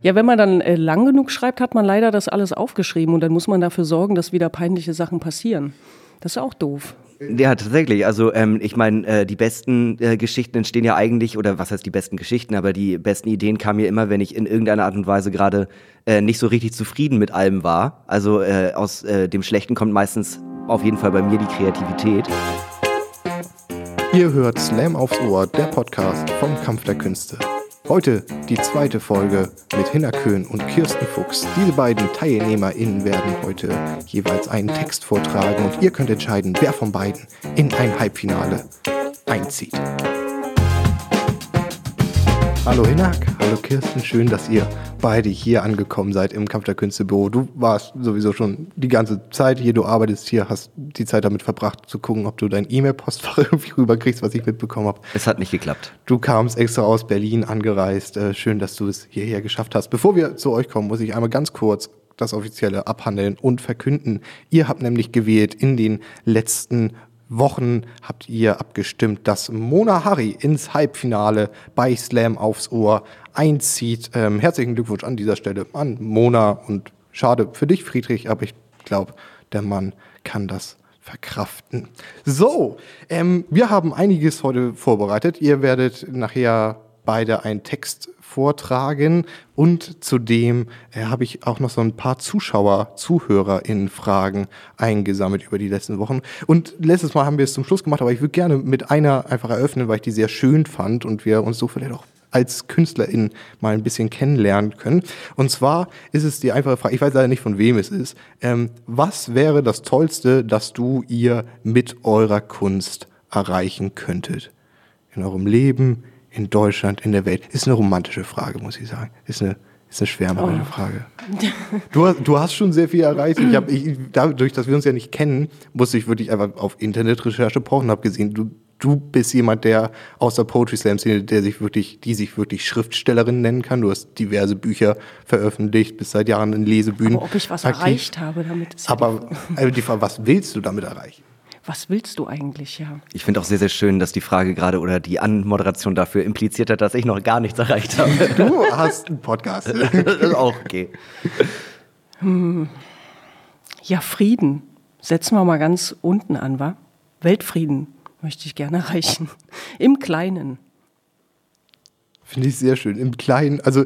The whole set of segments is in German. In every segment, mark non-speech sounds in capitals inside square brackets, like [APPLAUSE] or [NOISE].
Ja, wenn man dann äh, lang genug schreibt, hat man leider das alles aufgeschrieben und dann muss man dafür sorgen, dass wieder peinliche Sachen passieren. Das ist auch doof. Ja, tatsächlich. Also ähm, ich meine, äh, die besten äh, Geschichten entstehen ja eigentlich, oder was heißt die besten Geschichten, aber die besten Ideen kamen mir immer, wenn ich in irgendeiner Art und Weise gerade äh, nicht so richtig zufrieden mit allem war. Also äh, aus äh, dem Schlechten kommt meistens auf jeden Fall bei mir die Kreativität. Ihr hört Slam aufs Ohr, der Podcast vom Kampf der Künste. Heute die zweite Folge mit Hinner Köhn und Kirsten Fuchs. Diese beiden TeilnehmerInnen werden heute jeweils einen Text vortragen und ihr könnt entscheiden, wer von beiden in ein Halbfinale einzieht. Hallo Hinak, hallo Kirsten, schön, dass ihr beide hier angekommen seid im Kampf der Künste Büro. Du warst sowieso schon die ganze Zeit hier, du arbeitest hier, hast die Zeit damit verbracht zu gucken, ob du dein E-Mail-Postfach [LAUGHS] irgendwie rüberkriegst, was ich mitbekommen habe. Es hat nicht geklappt. Du kamst extra aus Berlin angereist. Äh, schön, dass du es hierher geschafft hast. Bevor wir zu euch kommen, muss ich einmal ganz kurz das Offizielle abhandeln und verkünden. Ihr habt nämlich gewählt in den letzten Wochen habt ihr abgestimmt, dass Mona Harry ins Halbfinale bei Slam aufs Ohr einzieht. Ähm, herzlichen Glückwunsch an dieser Stelle an Mona und schade für dich, Friedrich, aber ich glaube, der Mann kann das verkraften. So, ähm, wir haben einiges heute vorbereitet. Ihr werdet nachher beide einen Text vortragen und zudem äh, habe ich auch noch so ein paar Zuschauer, ZuhörerInnen Fragen eingesammelt über die letzten Wochen. Und letztes Mal haben wir es zum Schluss gemacht, aber ich würde gerne mit einer einfach eröffnen, weil ich die sehr schön fand und wir uns so vielleicht auch als KünstlerInnen mal ein bisschen kennenlernen können. Und zwar ist es die einfache Frage, ich weiß leider nicht, von wem es ist. Ähm, was wäre das Tollste, das du ihr mit eurer Kunst erreichen könntet? In eurem Leben, in Deutschland, in der Welt? Ist eine romantische Frage, muss ich sagen. Ist eine, ist eine schwärmerische oh. Frage. [LAUGHS] Du hast, du hast schon sehr viel erreicht. Ich hab, ich, dadurch, dass wir uns ja nicht kennen, musste ich wirklich einfach auf Internetrecherche brauchen habe gesehen, du, du bist jemand, der aus der Poetry Slam Szene, der sich wirklich, die sich wirklich Schriftstellerin nennen kann. Du hast diverse Bücher veröffentlicht, bist seit Jahren in Lesebühnen. Aber ob ich was aktiv. erreicht habe damit ist ja Aber die, also die Frage, was willst du damit erreichen? Was willst du eigentlich, ja? Ich finde auch sehr, sehr schön, dass die Frage gerade oder die Anmoderation dafür impliziert hat, dass ich noch gar nichts erreicht habe. [LAUGHS] Du hast einen Podcast. das [LAUGHS] ist auch okay. Hm. Ja, Frieden. Setzen wir mal ganz unten an, wa? Weltfrieden möchte ich gerne erreichen. Im Kleinen. Finde ich sehr schön. Im Kleinen, also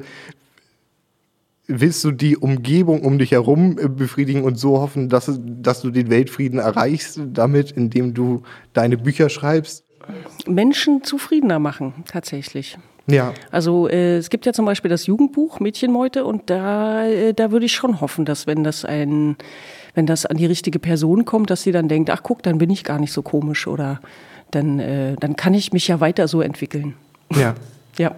willst du die Umgebung um dich herum äh, befriedigen und so hoffen, dass, dass du den Weltfrieden erreichst damit, indem du deine Bücher schreibst? Menschen zufriedener machen, tatsächlich. Ja. Also äh, es gibt ja zum Beispiel das Jugendbuch Mädchenmeute und da, äh, da würde ich schon hoffen, dass wenn das ein, wenn das an die richtige Person kommt, dass sie dann denkt, ach guck, dann bin ich gar nicht so komisch oder dann, äh, dann kann ich mich ja weiter so entwickeln. Ja. Ja.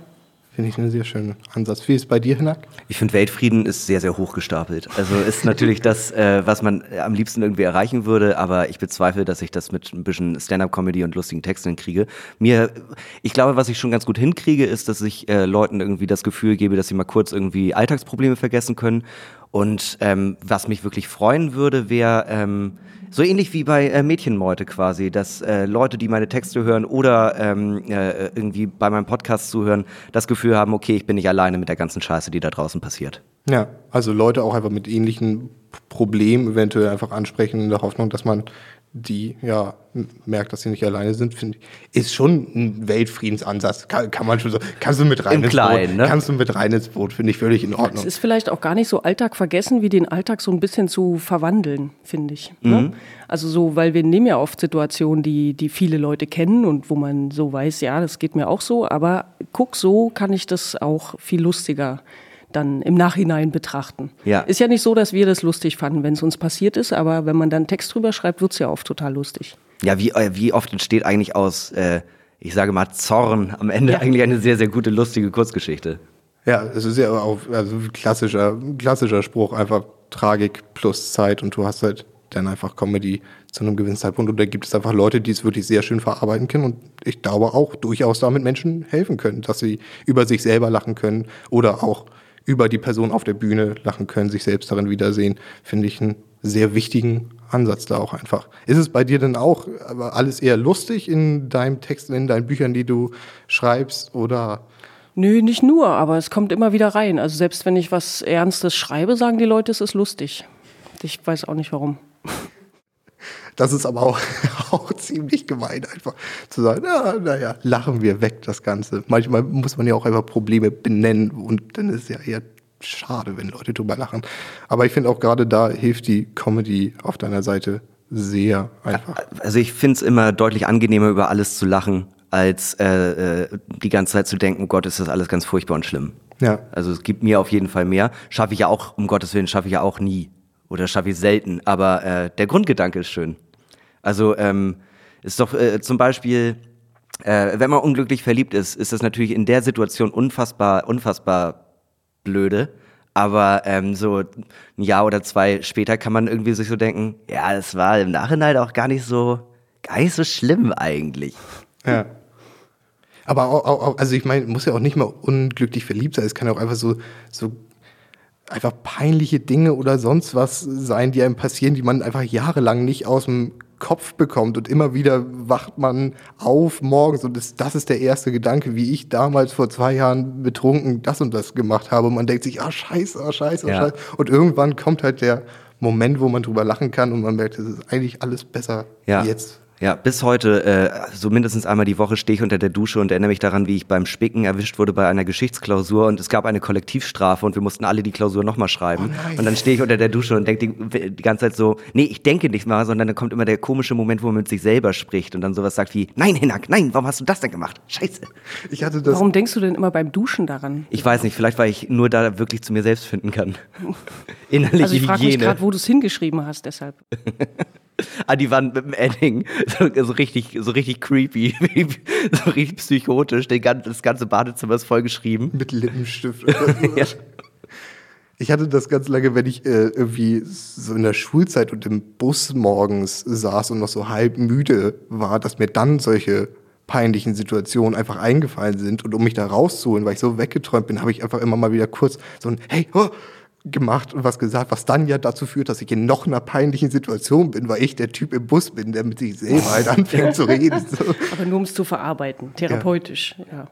Finde ich einen sehr schönen Ansatz. Wie ist es bei dir, Hinak? Ich finde, Weltfrieden ist sehr, sehr hoch gestapelt. Also ist natürlich das, äh, was man am liebsten irgendwie erreichen würde, aber ich bezweifle, dass ich das mit ein bisschen Stand-up-Comedy und lustigen Texten hinkriege. Mir, ich glaube, was ich schon ganz gut hinkriege, ist, dass ich äh, Leuten irgendwie das Gefühl gebe, dass sie mal kurz irgendwie Alltagsprobleme vergessen können. Und ähm, was mich wirklich freuen würde, wäre ähm, so ähnlich wie bei äh, Mädchenmeute quasi, dass äh, Leute, die meine Texte hören oder ähm, äh, irgendwie bei meinem Podcast zuhören, das Gefühl haben, okay, ich bin nicht alleine mit der ganzen Scheiße, die da draußen passiert. Ja, also Leute auch einfach mit ähnlichen Problemen eventuell einfach ansprechen in der Hoffnung, dass man die ja merkt, dass sie nicht alleine sind, finde ich, ist schon ein Weltfriedensansatz. Kann, kann, man schon so, kannst du mit rein Im ins Kleinen, Boot, ne? kannst du mit rein ins Boot, finde ich völlig in Ordnung. Es ist vielleicht auch gar nicht so Alltag vergessen, wie den Alltag so ein bisschen zu verwandeln, finde ich. Ne? Mhm. Also so, weil wir nehmen ja oft Situationen, die, die viele Leute kennen und wo man so weiß, ja, das geht mir auch so, aber guck, so kann ich das auch viel lustiger dann im Nachhinein betrachten. Ja. Ist ja nicht so, dass wir das lustig fanden, wenn es uns passiert ist, aber wenn man dann Text drüber schreibt, wird es ja oft total lustig. Ja, wie, äh, wie oft entsteht eigentlich aus, äh, ich sage mal, Zorn am Ende ja. eigentlich eine sehr, sehr gute, lustige Kurzgeschichte. Ja, es ist ja auch also klassischer, klassischer Spruch, einfach Tragik plus Zeit und du hast halt dann einfach Comedy zu einem gewissen Zeitpunkt. Und da gibt es einfach Leute, die es wirklich sehr schön verarbeiten können und ich glaube auch durchaus damit Menschen helfen können, dass sie über sich selber lachen können oder auch über die Person auf der Bühne lachen können, sich selbst darin wiedersehen, finde ich einen sehr wichtigen Ansatz da auch einfach. Ist es bei dir denn auch alles eher lustig in deinem Text, in deinen Büchern, die du schreibst, oder Nö, nicht nur, aber es kommt immer wieder rein. Also selbst wenn ich was Ernstes schreibe, sagen die Leute, es ist lustig. Ich weiß auch nicht warum. Das ist aber auch, auch ziemlich gemein, einfach zu sagen, ja, naja, lachen wir weg das Ganze. Manchmal muss man ja auch einfach Probleme benennen und dann ist es ja eher schade, wenn Leute drüber lachen. Aber ich finde auch gerade da hilft die Comedy auf deiner Seite sehr einfach. Also ich finde es immer deutlich angenehmer, über alles zu lachen, als äh, äh, die ganze Zeit zu denken, oh Gott, ist das alles ganz furchtbar und schlimm. Ja. Also es gibt mir auf jeden Fall mehr. Schaffe ich ja auch, um Gottes Willen, schaffe ich ja auch nie. Oder schaffe ich selten. Aber äh, der Grundgedanke ist schön. Also ähm, ist doch äh, zum Beispiel, äh, wenn man unglücklich verliebt ist, ist das natürlich in der Situation unfassbar, unfassbar blöde. Aber ähm, so ein Jahr oder zwei später kann man irgendwie sich so denken, ja, das war im Nachhinein auch gar nicht so, gar nicht so schlimm eigentlich. Ja. Aber auch, auch, also ich meine, muss ja auch nicht mal unglücklich verliebt sein. Es kann ja auch einfach so, so einfach peinliche Dinge oder sonst was sein, die einem passieren, die man einfach jahrelang nicht aus dem Kopf bekommt und immer wieder wacht man auf morgens und das, das ist der erste Gedanke, wie ich damals vor zwei Jahren betrunken das und das gemacht habe und man denkt sich, ah scheiße, ah scheiße, ah Ja. scheiße und irgendwann kommt halt der Moment, wo man drüber lachen kann und man merkt, es ist eigentlich alles besser Ja. jetzt. Ja, bis heute, äh, so mindestens einmal die Woche stehe ich unter der Dusche und erinnere mich daran, wie ich beim Spicken erwischt wurde bei einer Geschichtsklausur und es gab eine Kollektivstrafe und wir mussten alle die Klausur nochmal schreiben. Oh und dann stehe ich unter der Dusche und denke die, die ganze Zeit so, nee, ich denke nicht mal, sondern dann kommt immer der komische Moment, wo man mit sich selber spricht und dann sowas sagt wie, nein, Hinak, nein, warum hast du das denn gemacht? Scheiße. Ich hatte das Warum denkst du denn immer beim Duschen daran? Ich weiß nicht, vielleicht weil ich nur da wirklich zu mir selbst finden kann. [LAUGHS] Innerliche Also ich frage mich gerade, wo du es hingeschrieben hast, deshalb. [LAUGHS] an [LAUGHS] die Wand mit dem Edding. So, so richtig, so richtig creepy, [LAUGHS] so richtig psychotisch. Den gan- das ganze Badezimmer ist vollgeschrieben. mit Lippenstift. [LAUGHS] oder so. Ich hatte das ganz lange, wenn ich äh, irgendwie so in der Schulzeit und im Bus morgens saß und noch so halb müde war, dass mir dann solche peinlichen Situationen einfach eingefallen sind. Und um mich da rauszuholen, weil ich so weggeträumt bin, habe ich einfach immer mal wieder kurz so ein Hey, oh, gemacht und was gesagt, was dann ja dazu führt, dass ich in noch einer peinlichen Situation bin, weil ich der Typ im Bus bin, der mit sich selber halt anfängt zu reden. So. [LAUGHS] Aber nur um es zu verarbeiten, therapeutisch, ja.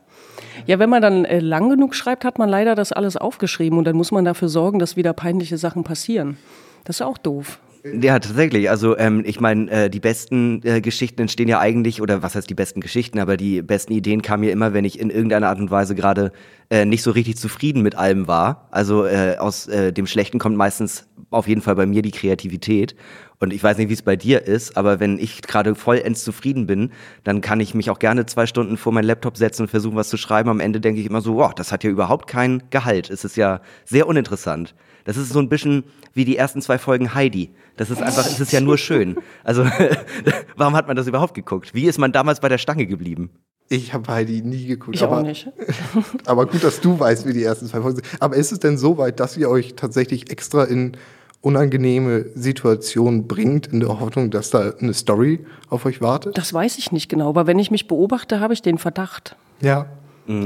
Ja, wenn man dann äh, lang genug schreibt, hat man leider das alles aufgeschrieben und dann muss man dafür sorgen, dass wieder peinliche Sachen passieren. Das ist auch doof. Ja, tatsächlich. Also ähm, ich meine, äh, die besten äh, Geschichten entstehen ja eigentlich, oder was heißt die besten Geschichten, aber die besten Ideen kamen mir immer, wenn ich in irgendeiner Art und Weise gerade äh, nicht so richtig zufrieden mit allem war. Also äh, aus äh, dem Schlechten kommt meistens auf jeden Fall bei mir die Kreativität. Und ich weiß nicht, wie es bei dir ist, aber wenn ich gerade vollends zufrieden bin, dann kann ich mich auch gerne zwei Stunden vor meinen Laptop setzen und versuchen, was zu schreiben. Am Ende denke ich immer so, wow, das hat ja überhaupt kein Gehalt. Es ist ja sehr uninteressant. Das ist so ein bisschen wie die ersten zwei Folgen Heidi. Das ist einfach, es ist ja nur schön. Also, [LAUGHS] warum hat man das überhaupt geguckt? Wie ist man damals bei der Stange geblieben? Ich habe Heidi nie geguckt. Ich aber, auch nicht. [LAUGHS] Aber gut, dass du weißt, wie die ersten zwei Folgen sind. Aber ist es denn so weit, dass ihr euch tatsächlich extra in unangenehme Situationen bringt, in der Hoffnung, dass da eine Story auf euch wartet? Das weiß ich nicht genau, aber wenn ich mich beobachte, habe ich den Verdacht. Ja.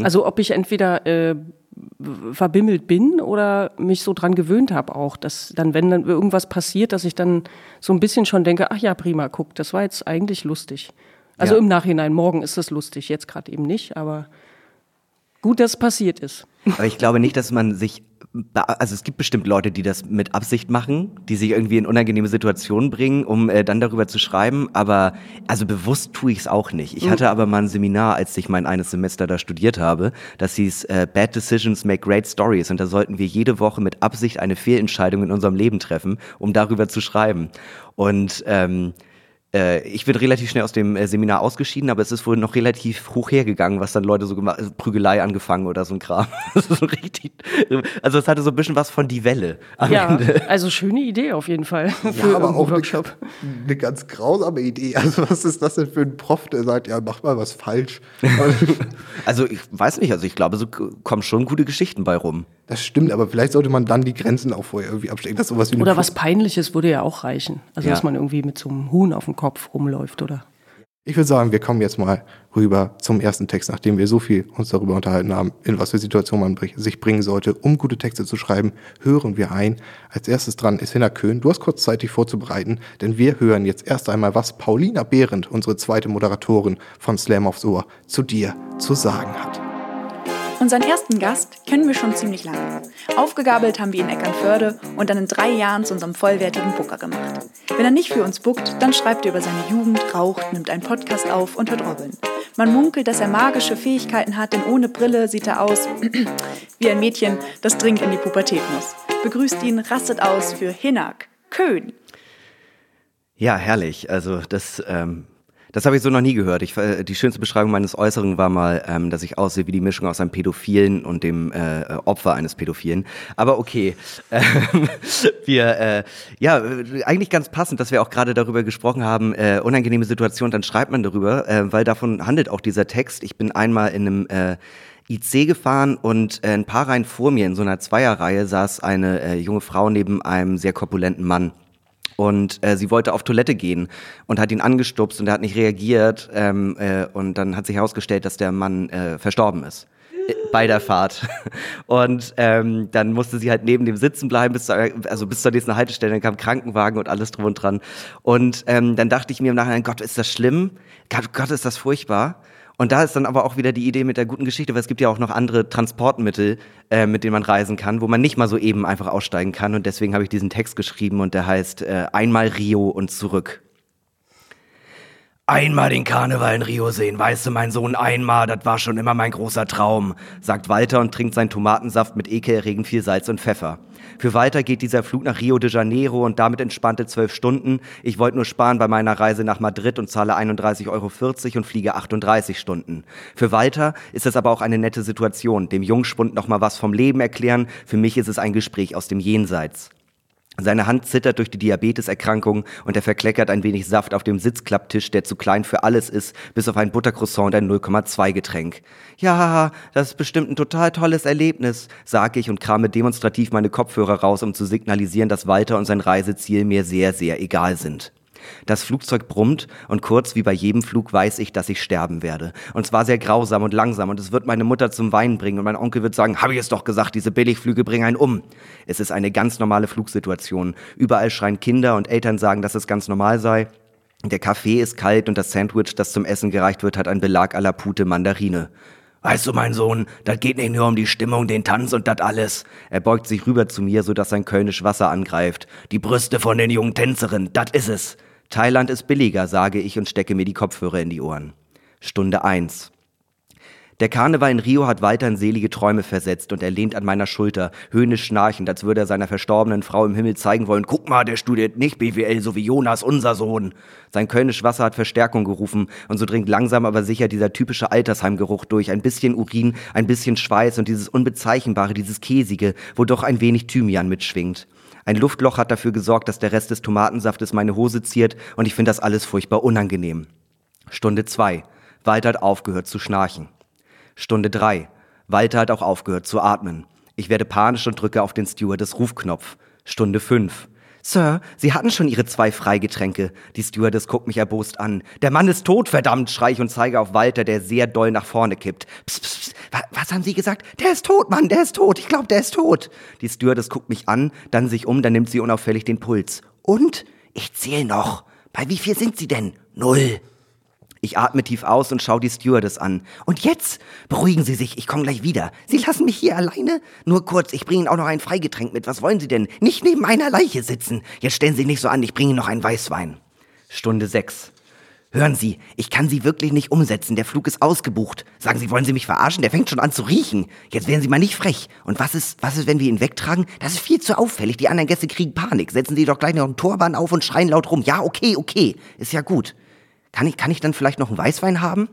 Also ob ich entweder äh, verbimmelt bin oder mich so dran gewöhnt habe auch, dass dann, wenn dann irgendwas passiert, dass ich dann so ein bisschen schon denke, ach ja, prima, guck, das war jetzt eigentlich lustig. Also Ja. im Nachhinein, morgen ist das lustig, jetzt gerade eben nicht, aber gut, dass es passiert ist. Aber ich glaube nicht, dass man sich, also es gibt bestimmt Leute, die das mit Absicht machen, die sich irgendwie in unangenehme Situationen bringen, um äh, dann darüber zu schreiben. Aber also bewusst tue ich es auch nicht. Ich hatte aber mal ein Seminar, als ich mein eines Semester da studiert habe, das hieß äh, Bad Decisions Make Great Stories. Und da sollten wir jede Woche mit Absicht eine Fehlentscheidung in unserem Leben treffen, um darüber zu schreiben. Und ähm, äh, ich bin relativ schnell aus dem äh, Seminar ausgeschieden, aber es ist wohl noch relativ hoch hergegangen, was dann Leute so gemacht, also Prügelei angefangen oder so ein Kram. [LAUGHS] Das so richtig, also es hatte so ein bisschen was von die Welle am Ja, Ende. also schöne Idee auf jeden Fall für Ja, aber auch eine, Workshop. eine ganz grausame Idee. Also was ist das denn für ein Prof, der sagt, ja, mach mal was falsch. [LAUGHS] Also ich weiß nicht, also ich glaube, so kommen schon gute Geschichten bei rum. Das stimmt, aber vielleicht sollte man dann die Grenzen auch vorher irgendwie abstecken. Das ist sowas wie Oder was Peinliches würde ja auch reichen. Also Ja. dass man irgendwie mit so einem Huhn auf dem Kopf rumläuft oder. Ich würde sagen, wir kommen jetzt mal rüber zum ersten Text, nachdem wir so viel uns darüber unterhalten haben, in was für Situationen man sich bringen sollte, um gute Texte zu schreiben, hören wir ein. Als erstes dran ist Hinner Köhn. Du hast kurz Zeit, dich vorzubereiten, denn wir hören jetzt erst einmal, was Paulina Behrendt, unsere zweite Moderatorin von Slam aufs Ohr, zu dir zu sagen hat. Unseren ersten Gast kennen wir schon ziemlich lange. Aufgegabelt haben wir in Eckernförde und dann in drei Jahren zu unserem vollwertigen Booker gemacht. Wenn er nicht für uns bookt, dann schreibt er über seine Jugend, raucht, nimmt einen Podcast auf und hört Robin. Man munkelt, dass er magische Fähigkeiten hat, denn ohne Brille sieht er aus [CLEARS THROAT] wie ein Mädchen, das dringend in die Pubertät muss. Begrüßt ihn, rastet aus für Hinak, Köhn. Ja, herrlich. Also das ähm, das habe ich so noch nie gehört. Ich, äh, die schönste Beschreibung meines Äußeren war mal, ähm, dass ich aussehe wie die Mischung aus einem Pädophilen und dem äh, Opfer eines Pädophilen. Aber okay, [LAUGHS] ähm, wir, äh, ja, eigentlich ganz passend, dass wir auch gerade darüber gesprochen haben, äh, unangenehme Situation, dann schreibt man darüber, äh, weil davon handelt auch dieser Text. Ich bin einmal in einem äh, IC gefahren und äh, ein paar Reihen vor mir in so einer Zweierreihe saß eine äh, junge Frau neben einem sehr korpulenten Mann. Und äh, sie wollte auf Toilette gehen und hat ihn angestupst und er hat nicht reagiert. Ähm, äh, und dann hat sich herausgestellt, dass der Mann äh, verstorben ist äh, bei der Fahrt. [LAUGHS] Und ähm, dann musste sie halt neben dem sitzen bleiben, bis zur, also bis zur nächsten Haltestelle. Dann kam Krankenwagen und alles drum und dran. Und ähm, dann dachte ich mir im Nachhinein, Gott, ist das schlimm? Gott, Gott, ist das furchtbar? Und da ist dann aber auch wieder die Idee mit der guten Geschichte, weil es gibt ja auch noch andere Transportmittel, äh, mit denen man reisen kann, wo man nicht mal so eben einfach aussteigen kann. Und deswegen habe ich diesen Text geschrieben und der heißt äh, Einmal Rio und zurück. Einmal den Karneval in Rio sehen, weißt du, mein Sohn, einmal, das war schon immer mein großer Traum, sagt Walter und trinkt seinen Tomatensaft mit ekelerregend viel Salz und Pfeffer. Für Walter geht dieser Flug nach Rio de Janeiro und damit entspannte zwölf Stunden. Ich wollte nur sparen bei meiner Reise nach Madrid und zahle 31,40 Euro und fliege 38 Stunden. Für Walter ist es aber auch eine nette Situation, dem Jungspund noch mal was vom Leben erklären. Für mich ist es ein Gespräch aus dem Jenseits. Seine Hand zittert durch die Diabeteserkrankung und er verkleckert ein wenig Saft auf dem Sitzklapptisch, der zu klein für alles ist, bis auf ein Buttercroissant und ein 0,2 Getränk. Ja, das ist bestimmt ein total tolles Erlebnis, sage ich und krame demonstrativ meine Kopfhörer raus, um zu signalisieren, dass Walter und sein Reiseziel mir sehr, sehr egal sind. Das Flugzeug brummt und kurz wie bei jedem Flug weiß ich, dass ich sterben werde. Und zwar sehr grausam und langsam und es wird meine Mutter zum Weinen bringen und mein Onkel wird sagen, habe ich es doch gesagt, diese Billigflüge bringen einen um. Es ist eine ganz normale Flugsituation. Überall schreien Kinder und Eltern sagen, dass es ganz normal sei. Der Kaffee ist kalt und das Sandwich, das zum Essen gereicht wird, hat einen Belag à la Pute Mandarine. Weißt du, mein Sohn, das geht nicht nur um die Stimmung, den Tanz und das alles. Er beugt sich rüber zu mir, so dass sein Kölnisch Wasser angreift. Die Brüste von den jungen Tänzerinnen, das is es. Thailand ist billiger, sage ich und stecke mir die Kopfhörer in die Ohren. Stunde eins. Der Karneval in Rio hat weiter in selige Träume versetzt und er lehnt an meiner Schulter, höhnisch schnarchend, als würde er seiner verstorbenen Frau im Himmel zeigen wollen, guck mal, der studiert nicht BWL, so wie Jonas, unser Sohn. Sein Kölnisch Wasser hat Verstärkung gerufen und so dringt langsam aber sicher dieser typische Altersheimgeruch durch, ein bisschen Urin, ein bisschen Schweiß und dieses Unbezeichnbare, dieses Käsige, wo doch ein wenig Thymian mitschwingt. Ein Luftloch hat dafür gesorgt, dass der Rest des Tomatensaftes meine Hose ziert und ich finde das alles furchtbar unangenehm. Stunde zwei. Walter hat aufgehört zu schnarchen. Stunde drei. Walter hat auch aufgehört zu atmen. Ich werde panisch und drücke auf den Stewardess Rufknopf. Stunde fünf. Sir, Sie hatten schon Ihre zwei Freigetränke. Die Stewardess guckt mich erbost an. Der Mann ist tot, verdammt, schrei ich und zeige auf Walter, der sehr doll nach vorne kippt. Psst, psst, psst. Was haben Sie gesagt? Der ist tot, Mann, der ist tot. Ich glaube, der ist tot. Die Stewardess guckt mich an, dann sich um, dann nimmt sie unauffällig den Puls. Und? Ich zähle noch. Bei wie viel sind Sie denn? Null. Ich atme tief aus und schaue die Stewardess an. Und jetzt? Beruhigen Sie sich, ich komme gleich wieder. Sie lassen mich hier alleine? Nur kurz, ich bringe Ihnen auch noch ein Freigetränk mit. Was wollen Sie denn? Nicht neben einer Leiche sitzen. Jetzt stellen Sie nicht so an, ich bringe Ihnen noch einen Weißwein. Stunde sechs. Hören Sie, ich kann Sie wirklich nicht umsetzen. Der Flug ist ausgebucht. Sagen Sie, wollen Sie mich verarschen? Der fängt schon an zu riechen. Jetzt werden Sie mal nicht frech. Und was ist, was ist, wenn wir ihn wegtragen? Das ist viel zu auffällig. Die anderen Gäste kriegen Panik. Setzen Sie doch gleich noch einen Turban auf und schreien laut rum. Ja, okay, okay. Ist ja gut. Kann ich, kann ich dann vielleicht noch einen Weißwein haben?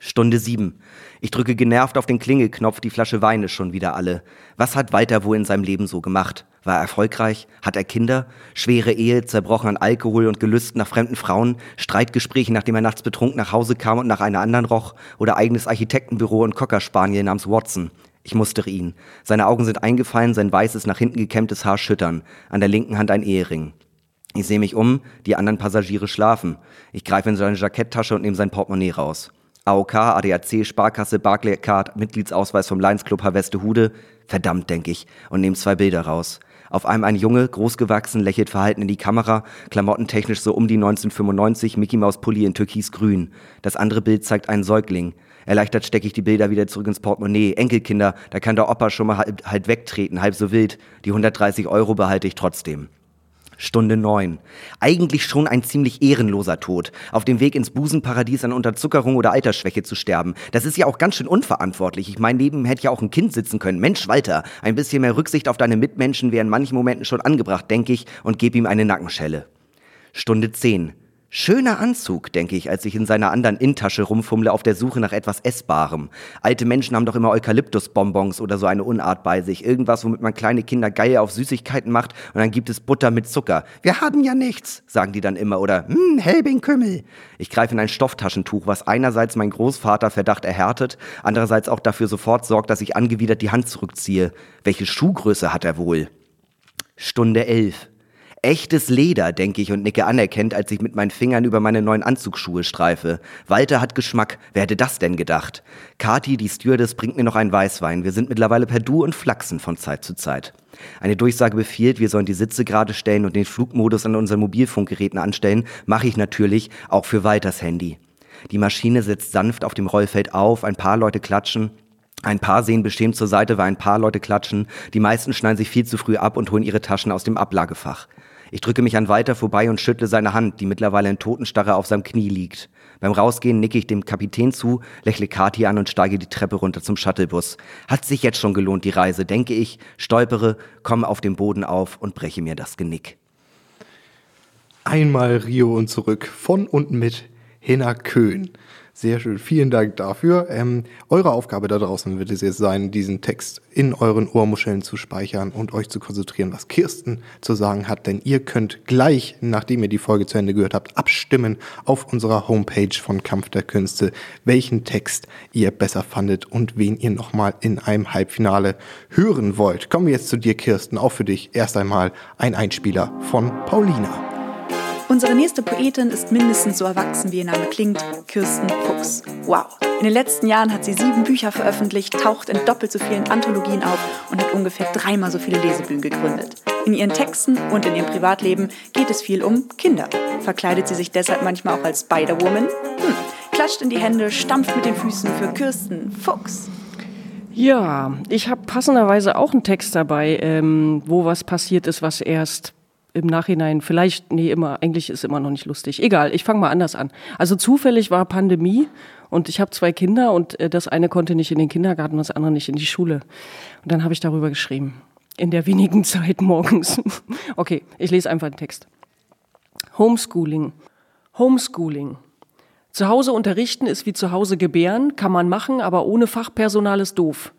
Stunde sieben. Ich drücke genervt auf den Klingelknopf, die Flasche Wein ist schon wieder alle. Was hat Walter wohl in seinem Leben so gemacht? War er erfolgreich? Hat er Kinder? Schwere Ehe, zerbrochen an Alkohol und Gelüsten nach fremden Frauen? Streitgespräche, nachdem er nachts betrunken nach Hause kam und nach einer anderen roch? Oder eigenes Architektenbüro und Cockerspaniel namens Watson? Ich mustere ihn. Seine Augen sind eingefallen, sein weißes, nach hinten gekämmtes Haar schüttern. An der linken Hand ein Ehering. Ich sehe mich um, die anderen Passagiere schlafen. Ich greife in seine Jacketttasche und nehme sein Portemonnaie raus. AOK, ADAC, Sparkasse, Barclaycard, Mitgliedsausweis vom Lions Club Harvestehude. Verdammt, denke ich, und nehme zwei Bilder raus. Auf einem ein Junge, großgewachsen, lächelt verhalten in die Kamera, klamottentechnisch so um die 1995, Mickey Maus Pulli in türkisgrün. Das andere Bild zeigt einen Säugling. Erleichtert stecke ich die Bilder wieder zurück ins Portemonnaie. Enkelkinder, da kann der Opa schon mal halb, halb wegtreten, halb so wild. Die 130 Euro behalte ich trotzdem. Stunde neun. Eigentlich schon ein ziemlich ehrenloser Tod. Auf dem Weg ins Busenparadies an Unterzuckerung oder Altersschwäche zu sterben. Das ist ja auch ganz schön unverantwortlich. Ich meine, neben hätte ja auch ein Kind sitzen können. Mensch, Walter, ein bisschen mehr Rücksicht auf deine Mitmenschen wäre in manchen Momenten schon angebracht, denke ich, und gebe ihm eine Nackenschelle. Stunde zehn. Schöner Anzug, denke ich, als ich in seiner anderen Innentasche rumfummle auf der Suche nach etwas Essbarem. Alte Menschen haben doch immer Eukalyptusbonbons oder so eine Unart bei sich. Irgendwas, womit man kleine Kinder geil auf Süßigkeiten macht und dann gibt es Butter mit Zucker. Wir haben ja nichts, sagen die dann immer. Oder, hm, Helbing-Kümmel. Ich greife in ein Stofftaschentuch, was einerseits mein Großvater Verdacht erhärtet, andererseits auch dafür sofort sorgt, dass ich angewidert die Hand zurückziehe. Welche Schuhgröße hat er wohl? Stunde elf. Echtes Leder, denke ich und nicke anerkennt, als ich mit meinen Fingern über meine neuen Anzugsschuhe streife. Walter hat Geschmack. Wer hätte das denn gedacht? Kati, die Stewardess, bringt mir noch einen Weißwein. Wir sind mittlerweile per Du und Flachsen von Zeit zu Zeit. Eine Durchsage befiehlt, wir sollen die Sitze gerade stellen und den Flugmodus an unseren Mobilfunkgeräten anstellen. Mache ich natürlich, auch für Walters Handy. Die Maschine setzt sanft auf dem Rollfeld auf, ein paar Leute klatschen. Ein paar sehen beschämt zur Seite, weil ein paar Leute klatschen. Die meisten schneiden sich viel zu früh ab und holen ihre Taschen aus dem Ablagefach. Ich drücke mich an Walter vorbei und schüttle seine Hand, die mittlerweile in Totenstarre auf seinem Knie liegt. Beim Rausgehen nicke ich dem Kapitän zu, lächle Kati an und steige die Treppe runter zum Shuttlebus. Hat sich jetzt schon gelohnt, die Reise, denke ich, stolpere, komme auf dem Boden auf und breche mir das Genick. Einmal Rio und zurück von und mit Hinner Köhn. Sehr schön, vielen Dank dafür. Ähm, eure Aufgabe da draußen wird es jetzt sein, diesen Text in euren Ohrmuscheln zu speichern und euch zu konzentrieren, was Kirsten zu sagen hat. Denn ihr könnt gleich, nachdem ihr die Folge zu Ende gehört habt, abstimmen auf unserer Homepage von Kampf der Künste, welchen Text ihr besser fandet und wen ihr nochmal in einem Halbfinale hören wollt. Kommen wir jetzt zu dir, Kirsten. Auch für dich erst einmal ein Einspieler von Paulina. Unsere nächste Poetin ist mindestens so erwachsen, wie ihr Name klingt, Kirsten Fuchs. Wow. In den letzten Jahren hat sie sieben Bücher veröffentlicht, taucht in doppelt so vielen Anthologien auf und hat ungefähr dreimal so viele Lesebühnen gegründet. In ihren Texten und in ihrem Privatleben geht es viel um Kinder. Verkleidet sie sich deshalb manchmal auch als Spider-Woman? Hm. Klatscht in die Hände, stampft mit den Füßen für Kirsten Fuchs. Ja, ich habe passenderweise auch einen Text dabei, ähm, wo was passiert ist, was erst im Nachhinein vielleicht, nee, immer, eigentlich ist immer noch nicht lustig. Egal, ich fange mal anders an. Also zufällig war Pandemie und ich habe zwei Kinder und äh, das eine konnte nicht in den Kindergarten, das andere nicht in die Schule. Und dann habe ich darüber geschrieben. In der wenigen [LAUGHS] Zeit morgens. [LAUGHS] okay, ich lese einfach den Text. Homeschooling. Homeschooling. Zu Hause unterrichten ist wie zu Hause gebären, kann man machen, aber ohne Fachpersonal ist doof.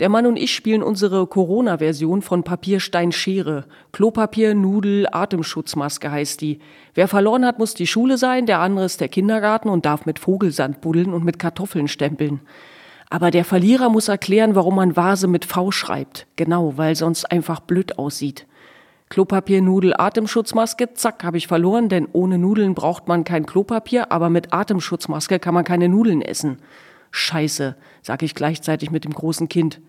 Der Mann und ich spielen unsere Corona-Version von Papier, Stein, Schere. Klopapier, Nudel, Atemschutzmaske heißt die. Wer verloren hat, muss die Schule sein, der andere ist der Kindergarten und darf mit Vogelsand buddeln und mit Kartoffeln stempeln. Aber der Verlierer muss erklären, warum man Vase mit V schreibt. Genau, weil sonst einfach blöd aussieht. Klopapier, Nudel, Atemschutzmaske, zack, habe ich verloren, denn ohne Nudeln braucht man kein Klopapier, aber mit Atemschutzmaske kann man keine Nudeln essen. Scheiße, sag ich gleichzeitig mit dem großen Kind.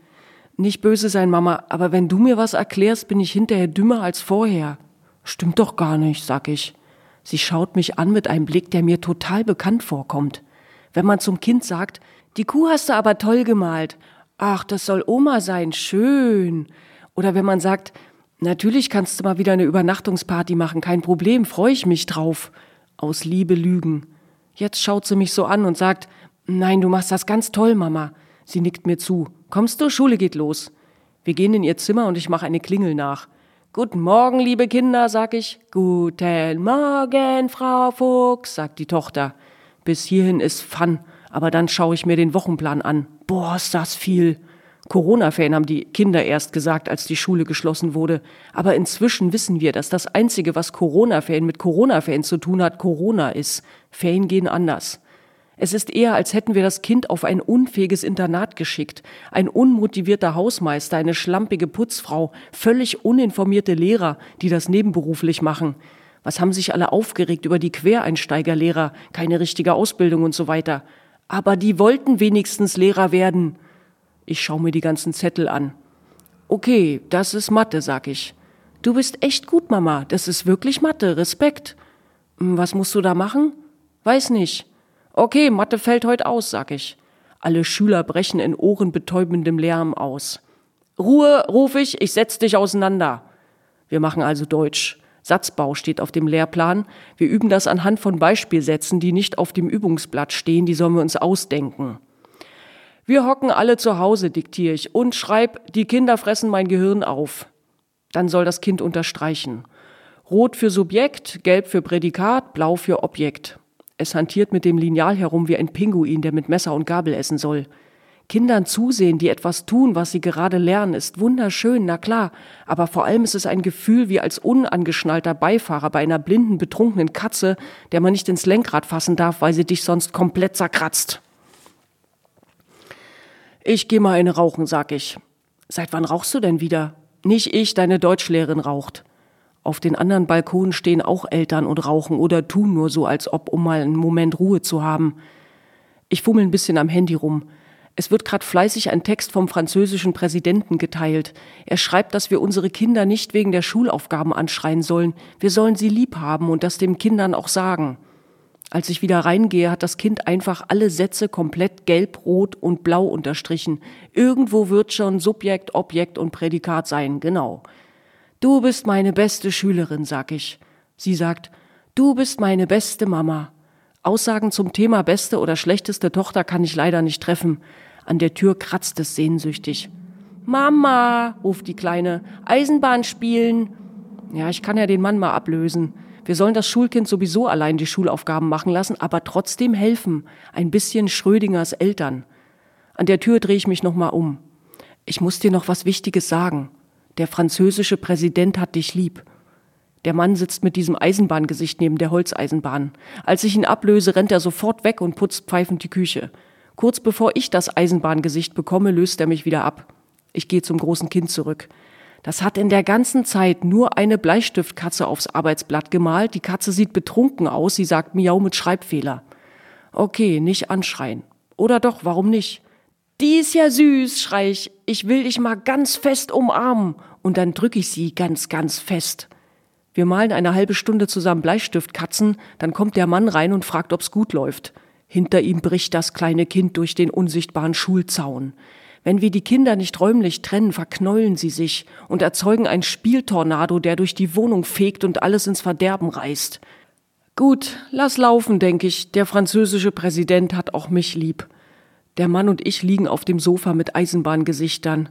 Nicht böse sein, Mama, aber wenn du mir was erklärst, bin ich hinterher dümmer als vorher. Stimmt doch gar nicht, sag ich. Sie schaut mich an mit einem Blick, der mir total bekannt vorkommt. Wenn man zum Kind sagt, die Kuh hast du aber toll gemalt. Ach, das soll Oma sein, schön. Oder wenn man sagt, natürlich kannst du mal wieder eine Übernachtungsparty machen, kein Problem, freue ich mich drauf. Aus Liebe lügen. Jetzt schaut sie mich so an und sagt, nein, du machst das ganz toll, Mama. Sie nickt mir zu. Kommst du? Schule geht los. Wir gehen in ihr Zimmer und ich mache eine Klingel nach. Guten Morgen, liebe Kinder, sag ich. Guten Morgen, Frau Fuchs, sagt die Tochter. Bis hierhin ist Fun, aber dann schaue ich mir den Wochenplan an. Boah, ist das viel. Corona-Fan haben die Kinder erst gesagt, als die Schule geschlossen wurde. Aber inzwischen wissen wir, dass das Einzige, was Corona-Fan mit Corona-Fan zu tun hat, Corona ist. Ferien gehen anders. Es ist eher, als hätten wir das Kind auf ein unfähiges Internat geschickt. Ein unmotivierter Hausmeister, eine schlampige Putzfrau, völlig uninformierte Lehrer, die das nebenberuflich machen. Was haben sich alle aufgeregt über die Quereinsteigerlehrer, keine richtige Ausbildung und so weiter. Aber die wollten wenigstens Lehrer werden. Ich schaue mir die ganzen Zettel an. Okay, das ist Mathe, sag ich. Du bist echt gut, Mama. Das ist wirklich Mathe. Respekt. Hm, was musst du da machen? Weiß nicht. Okay, Mathe fällt heute aus, sag ich. Alle Schüler brechen in ohrenbetäubendem Lärm aus. Ruhe, ruf ich, ich setz dich auseinander. Wir machen also Deutsch. Satzbau steht auf dem Lehrplan. Wir üben das anhand von Beispielsätzen, die nicht auf dem Übungsblatt stehen, die sollen wir uns ausdenken. Wir hocken alle zu Hause, diktiere ich, und schreib, die Kinder fressen mein Gehirn auf. Dann soll das Kind unterstreichen. Rot für Subjekt, gelb für Prädikat, blau für Objekt. Es hantiert mit dem Lineal herum wie ein Pinguin, der mit Messer und Gabel essen soll. Kindern zusehen, die etwas tun, was sie gerade lernen, ist wunderschön, na klar, aber vor allem ist es ein Gefühl wie als unangeschnallter Beifahrer bei einer blinden, betrunkenen Katze, der man nicht ins Lenkrad fassen darf, weil sie dich sonst komplett zerkratzt. Ich geh mal eine rauchen, sag ich. Seit wann rauchst du denn wieder? Nicht ich, deine Deutschlehrerin raucht. Auf den anderen Balkonen stehen auch Eltern und rauchen oder tun nur so, als ob, um mal einen Moment Ruhe zu haben. Ich fummel ein bisschen am Handy rum. Es wird gerade fleißig ein Text vom französischen Präsidenten geteilt. Er schreibt, dass wir unsere Kinder nicht wegen der Schulaufgaben anschreien sollen. Wir sollen sie lieb haben und das dem Kindern auch sagen. Als ich wieder reingehe, hat das Kind einfach alle Sätze komplett gelb, rot und blau unterstrichen. Irgendwo wird schon Subjekt, Objekt und Prädikat sein, genau. Du bist meine beste Schülerin, sag ich. Sie sagt, du bist meine beste Mama. Aussagen zum Thema beste oder schlechteste Tochter kann ich leider nicht treffen. An der Tür kratzt es sehnsüchtig. Mama, ruft die Kleine, Eisenbahn spielen. Ja, ich kann ja den Mann mal ablösen. Wir sollen das Schulkind sowieso allein die Schulaufgaben machen lassen, aber trotzdem helfen. Ein bisschen Schrödingers Eltern. An der Tür drehe ich mich nochmal um. Ich muss dir noch was Wichtiges sagen. Der französische Präsident hat dich lieb. Der Mann sitzt mit diesem Eisenbahngesicht neben der Holzeisenbahn. Als ich ihn ablöse, rennt er sofort weg und putzt pfeifend die Küche. Kurz bevor ich das Eisenbahngesicht bekomme, löst er mich wieder ab. Ich gehe zum großen Kind zurück. Das hat in der ganzen Zeit nur eine Bleistiftkatze aufs Arbeitsblatt gemalt. Die Katze sieht betrunken aus. Sie sagt Miau mit Schreibfehler. Okay, nicht anschreien. Oder doch, warum nicht? Die ist ja süß, schrei ich. Ich will dich mal ganz fest umarmen. Und dann drücke ich sie ganz, ganz fest. Wir malen eine halbe Stunde zusammen Bleistiftkatzen, dann kommt der Mann rein und fragt, ob's gut läuft. Hinter ihm bricht das kleine Kind durch den unsichtbaren Schulzaun. Wenn wir die Kinder nicht räumlich trennen, verknäulen sie sich und erzeugen ein Spieltornado, der durch die Wohnung fegt und alles ins Verderben reißt. Gut, lass laufen, denke ich. Der französische Präsident hat auch mich lieb. Der Mann und ich liegen auf dem Sofa mit Eisenbahngesichtern.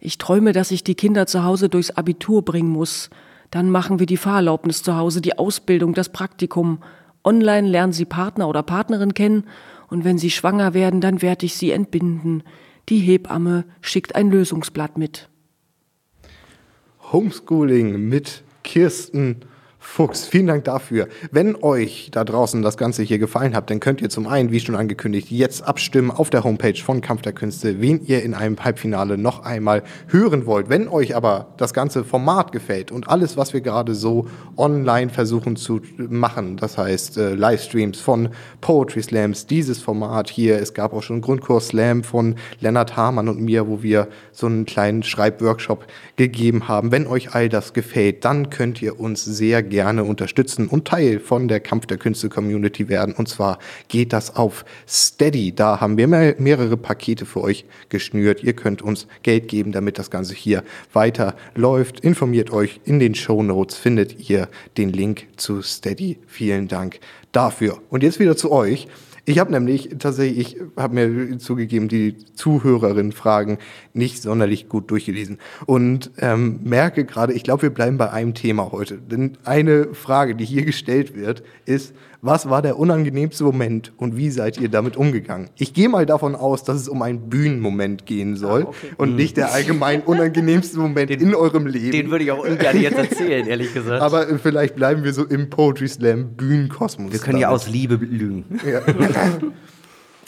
Ich träume, dass ich die Kinder zu Hause durchs Abitur bringen muss. Dann machen wir die Fahrerlaubnis zu Hause, die Ausbildung, das Praktikum. Online lernen sie Partner oder Partnerin kennen und wenn sie schwanger werden, dann werde ich sie entbinden. Die Hebamme schickt ein Lösungsblatt mit. Homeschooling mit Kirsten Fuchs, vielen Dank dafür. Wenn euch da draußen das Ganze hier gefallen hat, dann könnt ihr zum einen, wie schon angekündigt, jetzt abstimmen auf der Homepage von Kampf der Künste, wen ihr in einem Halbfinale noch einmal hören wollt. Wenn euch aber das ganze Format gefällt und alles, was wir gerade so online versuchen zu machen, das heißt äh, Livestreams von Poetry Slams, dieses Format hier, es gab auch schon Grundkurs Slam von Lennart Hamann und mir, wo wir so einen kleinen Schreibworkshop gegeben haben. Wenn euch all das gefällt, dann könnt ihr uns sehr gerne unterstützen und Teil von der Kampf der Künste Community werden. Und zwar geht das auf Steady. Da haben wir mehrere Pakete für euch geschnürt. Ihr könnt uns Geld geben, damit das Ganze hier weiter läuft. Informiert euch. In den Show Notes findet ihr den Link zu Steady. Vielen Dank dafür. Und jetzt wieder zu euch. Ich habe nämlich tatsächlich, ich habe mir zugegeben, die Zuhörerinnen-Fragen nicht sonderlich gut durchgelesen und ähm, merke gerade, ich glaube, wir bleiben bei einem Thema heute. Denn eine Frage, die hier gestellt wird, ist, was war der unangenehmste Moment und wie seid ihr damit umgegangen? Ich gehe mal davon aus, dass es um einen Bühnenmoment gehen soll ah, okay. und mhm. nicht der allgemein unangenehmste Moment den, in eurem Leben. Den würde ich auch ungern jetzt erzählen, ehrlich gesagt. Aber vielleicht bleiben wir so im Poetry Slam Bühnenkosmos. Wir können damit. ja aus Liebe lügen. Ja. [LAUGHS]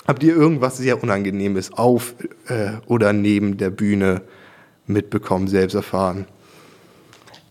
Habt ihr irgendwas sehr Unangenehmes auf äh, oder neben der Bühne mitbekommen, selbst erfahren?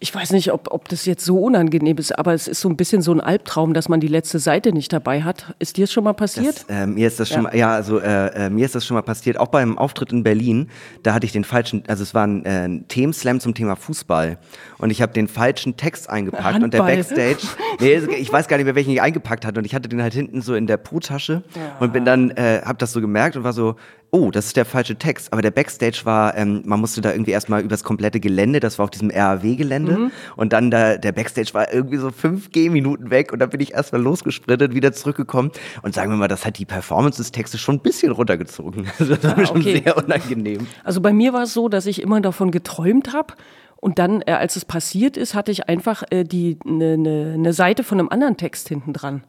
Ich weiß nicht, ob, ob das jetzt so unangenehm ist, aber es ist so ein bisschen so ein Albtraum, dass man die letzte Seite nicht dabei hat. Ist dir das schon mal passiert? Das, äh, mir ist das schon ja. mal, ja, also äh, äh, mir ist das schon mal passiert, auch beim Auftritt in Berlin, da hatte ich den falschen, also es war ein, äh, Themenslam zum Thema Fußball und ich habe den falschen Text eingepackt Handball. und der Backstage, nee, ich weiß gar nicht mehr, welchen ich eingepackt hatte und ich hatte den halt hinten so in der Po-Tasche ja. und bin dann, äh, habe das so gemerkt und war so, oh, das ist der falsche Text. Aber der Backstage war, ähm, man musste da irgendwie erstmal übers komplette Gelände, das war auf diesem RAW-Gelände. Mhm. Und dann da, der Backstage war irgendwie so fünf G-Minuten weg und dann bin ich erstmal losgesprintet, wieder zurückgekommen. Und sagen wir mal, das hat die Performance des Textes schon ein bisschen runtergezogen. [LAUGHS] Also das war ah, schon sehr unangenehm. Also bei mir war es so, dass ich immer davon geträumt habe. Und dann, äh, als es passiert ist, hatte ich einfach äh, die eine ne, ne Seite von einem anderen Text hinten dran.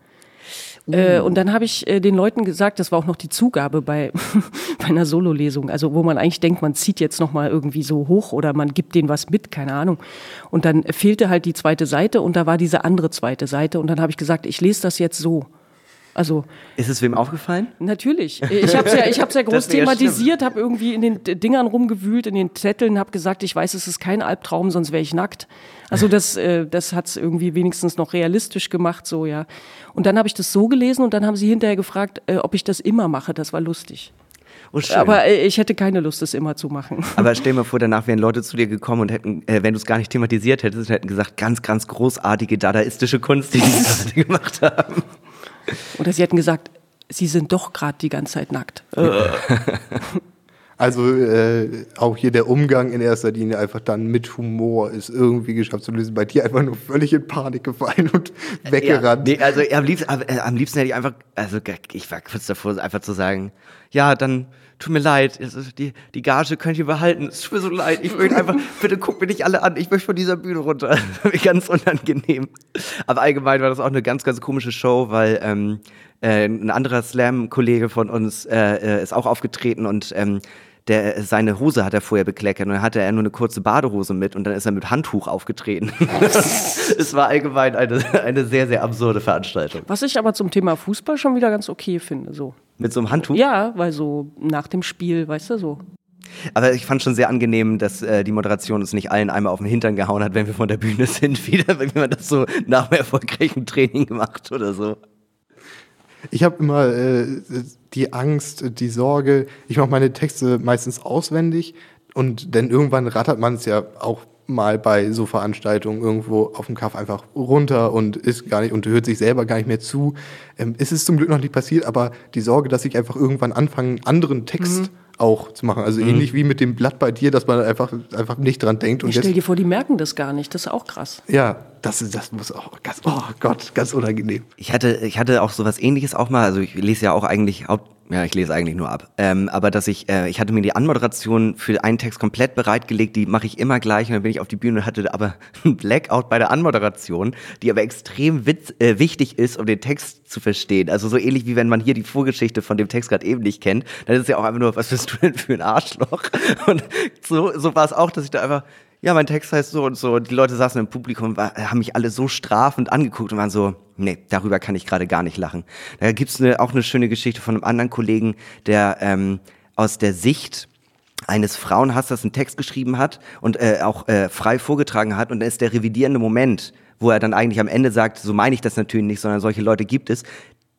Äh, und dann habe ich äh, den Leuten gesagt, das war auch noch die Zugabe bei, [LAUGHS] bei einer Sololesung, also wo man eigentlich denkt, man zieht jetzt nochmal irgendwie so hoch oder man gibt denen was mit, keine Ahnung. Und dann fehlte halt die zweite Seite und da war diese andere zweite Seite und dann habe ich gesagt, ich lese das jetzt so. Also ist es wem aufgefallen? Natürlich. [LAUGHS] Ich habe es ja, ich hab's ja groß thematisiert, habe irgendwie in den Dingern rumgewühlt, in den Zetteln, habe gesagt, ich weiß, es ist kein Albtraum, sonst wäre ich nackt. Also das, äh, das hat es irgendwie wenigstens noch realistisch gemacht, so ja. Und dann habe ich das so gelesen und dann haben sie hinterher gefragt, äh, ob ich das immer mache. Das war lustig. Oh, aber äh, ich hätte keine Lust, das immer zu machen. [LAUGHS] Aber stell mir vor, danach wären Leute zu dir gekommen und hätten, äh, wenn du es gar nicht thematisiert hättest, hätten gesagt, ganz, ganz großartige dadaistische Kunst, die sie [LAUGHS] gerade gemacht haben. Oder sie hätten gesagt, sie sind doch gerade die ganze Zeit nackt. Also äh, auch hier der Umgang in erster Linie einfach dann mit Humor ist irgendwie geschafft zu lösen. Bei dir einfach nur völlig in Panik gefallen und weggerannt. Ja, nee, also am liebsten, äh, am liebsten hätte ich einfach, also ich war kurz davor, einfach zu sagen, ja, dann tut mir leid, die, die Gage könnt ihr behalten, es tut mir so leid, ich möchte einfach, [LAUGHS] bitte guckt mir nicht alle an, ich möchte von dieser Bühne runter. [LAUGHS] ganz unangenehm. Aber allgemein war das auch eine ganz, ganz komische Show, weil ähm, äh, ein anderer Slam-Kollege von uns äh, äh, ist auch aufgetreten und ähm, der, seine Hose hat er vorher bekleckert und dann hatte er nur eine kurze Badehose mit und dann ist er mit Handtuch aufgetreten. [LAUGHS] es war allgemein eine, eine sehr, sehr absurde Veranstaltung. Was ich aber zum Thema Fußball schon wieder ganz okay finde, so. Mit so einem Handtuch? Ja, weil so nach dem Spiel, weißt du, so. Aber ich fand schon sehr angenehm, dass äh, die Moderation uns nicht allen einmal auf den Hintern gehauen hat, wenn wir von der Bühne [LAUGHS] sind, wieder, wenn man das so nach einem erfolgreichen Training macht oder so. Ich habe immer äh, die Angst, die Sorge. Ich mache meine Texte meistens auswendig und dann irgendwann rattert man es ja auch mal bei so Veranstaltungen irgendwo auf dem Kaff einfach runter und ist gar nicht und hört sich selber gar nicht mehr zu. Ähm, ist es zum Glück noch nicht passiert, aber die Sorge, dass ich einfach irgendwann anfange, einen anderen Text mhm auch zu machen. Also mhm. ähnlich wie mit dem Blatt bei dir, dass man einfach, einfach nicht dran denkt. Und ich stell dir vor, die merken das gar nicht. Das ist auch krass. Ja, das, das muss auch ganz, oh Gott, ganz unangenehm. Ich hatte, ich hatte auch sowas ähnliches auch mal. Also ich lese ja auch eigentlich ja, ich lese eigentlich nur ab. Ähm, aber dass ich, äh, ich hatte mir die Anmoderation für einen Text komplett bereitgelegt, die mache ich immer gleich und dann bin ich auf die Bühne und hatte aber [LAUGHS] ein Blackout bei der Anmoderation, die aber extrem witz, äh, wichtig ist, um den Text zu verstehen. Also so ähnlich wie wenn man hier die Vorgeschichte von dem Text gerade eben nicht kennt, dann ist es ja auch einfach nur, was bist du denn für ein Arschloch? [LAUGHS] Und so, so war es auch, dass ich da einfach ja, mein Text heißt so und so. Die Leute saßen im Publikum, haben mich alle so strafend angeguckt und waren so, nee, darüber kann ich gerade gar nicht lachen. Da gibt's ne, auch eine schöne Geschichte von einem anderen Kollegen, der ähm, aus der Sicht eines Frauenhassers einen Text geschrieben hat und äh, auch äh, frei vorgetragen hat und dann ist der revidierende Moment, wo er dann eigentlich am Ende sagt, so meine ich das natürlich nicht, sondern solche Leute gibt es,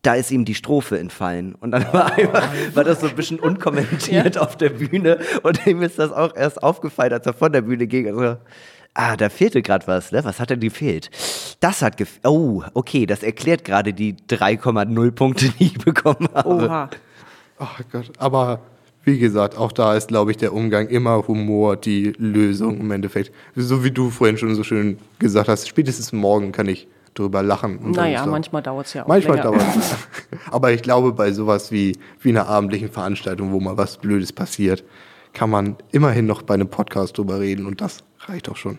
da ist ihm die Strophe entfallen. Und dann war, einfach, war das so ein bisschen unkommentiert ja. auf der Bühne. Und ihm ist das auch erst aufgefallen, als er von der Bühne ging. Also, ah, da fehlte gerade was, ne? Was hat denn gefehlt? Das hat gefehlt. Oh, okay, das erklärt gerade die 3,0 Punkte, die ich bekommen habe. Oha. Oh Gott, aber wie gesagt, auch da ist, glaube ich, der Umgang immer Humor die Lösung im Endeffekt. So wie du vorhin schon so schön gesagt hast, spätestens morgen kann ich drüber lachen. Naja, manchmal dauert es ja auch. Manchmal dauert es. [LAUGHS] Aber ich glaube, bei sowas wie, wie einer abendlichen Veranstaltung, wo mal was Blödes passiert, kann man immerhin noch bei einem Podcast drüber reden und das reicht auch schon.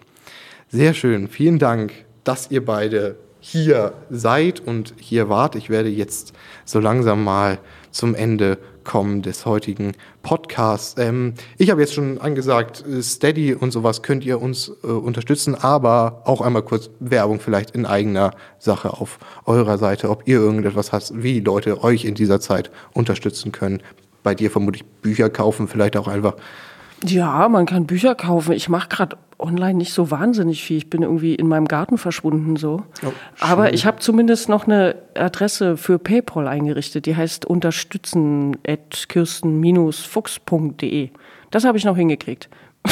Sehr schön. Vielen Dank, dass ihr beide hier seid und hier wart. Ich werde jetzt so langsam mal zum Ende kommen des heutigen Podcasts. Ähm, ich habe jetzt schon angesagt, äh, Steady und sowas könnt ihr uns äh, unterstützen, aber auch einmal kurz Werbung vielleicht in eigener Sache auf eurer Seite, ob ihr irgendetwas habt, wie Leute euch in dieser Zeit unterstützen können. Bei dir vermutlich Bücher kaufen, vielleicht auch einfach Ja, man kann Bücher kaufen. Ich mache gerade online nicht so wahnsinnig viel. Ich bin irgendwie in meinem Garten verschwunden so. Oh, Aber ich habe zumindest noch eine Adresse für PayPal eingerichtet. Die heißt unterstützen@kirsten-fuchs.de. Das habe ich noch hingekriegt. [LAUGHS]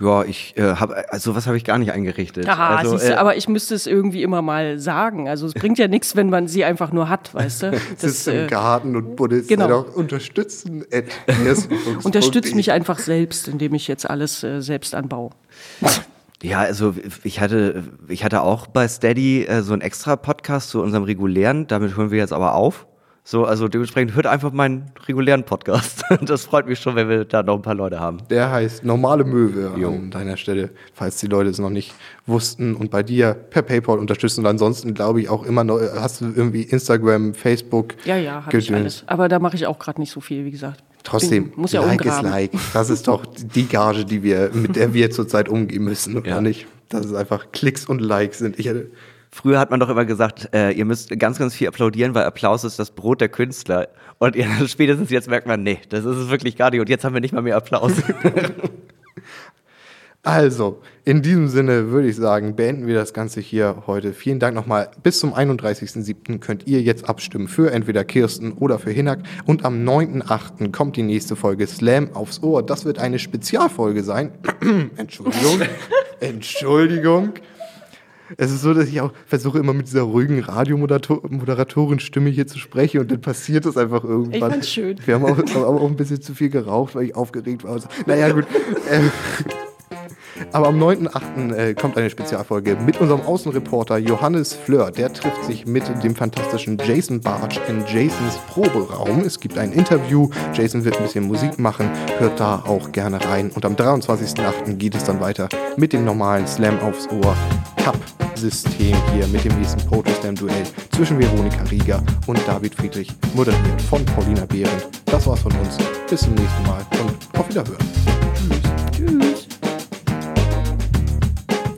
Ja, ich äh, habe, also was habe ich gar nicht eingerichtet. Aha, also, siehst du, äh, aber ich müsste es irgendwie immer mal sagen. Also es bringt ja nichts, wenn man sie einfach nur hat, weißt du? [LAUGHS] Sitzt im äh, Garten und buddelt genau. doch unterstützen. at [LAUGHS] unterstützt mich einfach selbst, indem ich jetzt alles äh, selbst anbaue. Ja, also ich hatte, ich hatte auch bei Steady äh, so einen extra Podcast zu unserem regulären, damit hören wir jetzt aber auf. So, also dementsprechend hört einfach meinen regulären Podcast. [LAUGHS] Das freut mich schon, wenn wir da noch ein paar Leute haben. Der heißt Normale Möwe an deiner Stelle, falls die Leute es noch nicht wussten und bei dir per PayPal unterstützen. Und ansonsten glaube ich auch immer noch, hast du irgendwie Instagram, Facebook. Ja, ja, habe ich alles. Aber da mache ich auch gerade nicht so viel, wie gesagt. Trotzdem, Bin, muss ja Like umgraben. ist Like. [LAUGHS] Das ist doch die Gage, die wir, mit der wir zurzeit umgehen müssen, oder Ja. nicht? Dass es einfach Klicks und Likes sind. Ich hätte, Früher hat man doch immer gesagt, äh, ihr müsst ganz, ganz viel applaudieren, weil Applaus ist das Brot der Künstler. Und ihr, spätestens jetzt merkt man, nee, das ist es wirklich gar nicht. Und jetzt haben wir nicht mal mehr Applaus. [LAUGHS] Also, in diesem Sinne würde ich sagen, beenden wir das Ganze hier heute. Vielen Dank nochmal. Bis zum 31.07. könnt ihr jetzt abstimmen für entweder Kirsten oder für Hinak. Und am 9.08. kommt die nächste Folge Slam aufs Ohr. Das wird eine Spezialfolge sein. [CLEARS THROAT] Entschuldigung. [LAUGHS] Entschuldigung. Es ist so, dass ich auch versuche, immer mit dieser ruhigen Radiomoderatorin-Stimme hier zu sprechen und dann passiert das einfach irgendwann. Ich fand's schön. Wir haben auch, aber auch ein bisschen zu viel geraucht, weil ich aufgeregt war. und so. Naja, gut. Aber am 9.8. Äh, kommt eine Spezialfolge mit unserem Außenreporter Johannes Fleur. Der trifft sich mit dem fantastischen Jason Bartsch in Jasons Proberaum. Es gibt ein Interview. Jason wird ein bisschen Musik machen. Hört da auch gerne rein. Und am 23.8. geht es dann weiter mit dem normalen Slam aufs Ohr Cup-System hier mit dem nächsten Proto Slam Duell zwischen Veronika Rieger und David Friedrich, moderiert von Paulina Behrendt. Das war's von uns. Bis zum nächsten Mal und auf Wiederhören. Tschüss.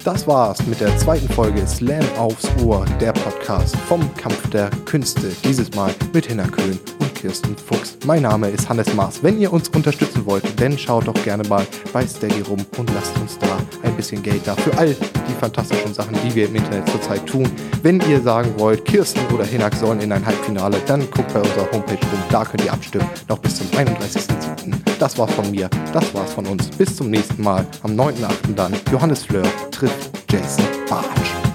Das war's mit der zweiten Folge Slam aufs Ohr, der Podcast vom Kampf der Künste. Dieses Mal mit Hinner Köhn Kirsten Fuchs. Mein Name ist Hannes Maas. Wenn ihr uns unterstützen wollt, dann schaut doch gerne mal bei Steady rum und lasst uns da ein bisschen Geld da für all die fantastischen Sachen, die wir im Internet zurzeit tun. Wenn ihr sagen wollt, Kirsten oder Hinak sollen in ein Halbfinale, dann guckt bei unserer Homepage rum. Da könnt ihr abstimmen. Noch bis zum 31.07. Das war's von mir. Das war's von uns. Bis zum nächsten Mal. Am 9.08. dann. Johannes Fleur trifft Jason Bartsch.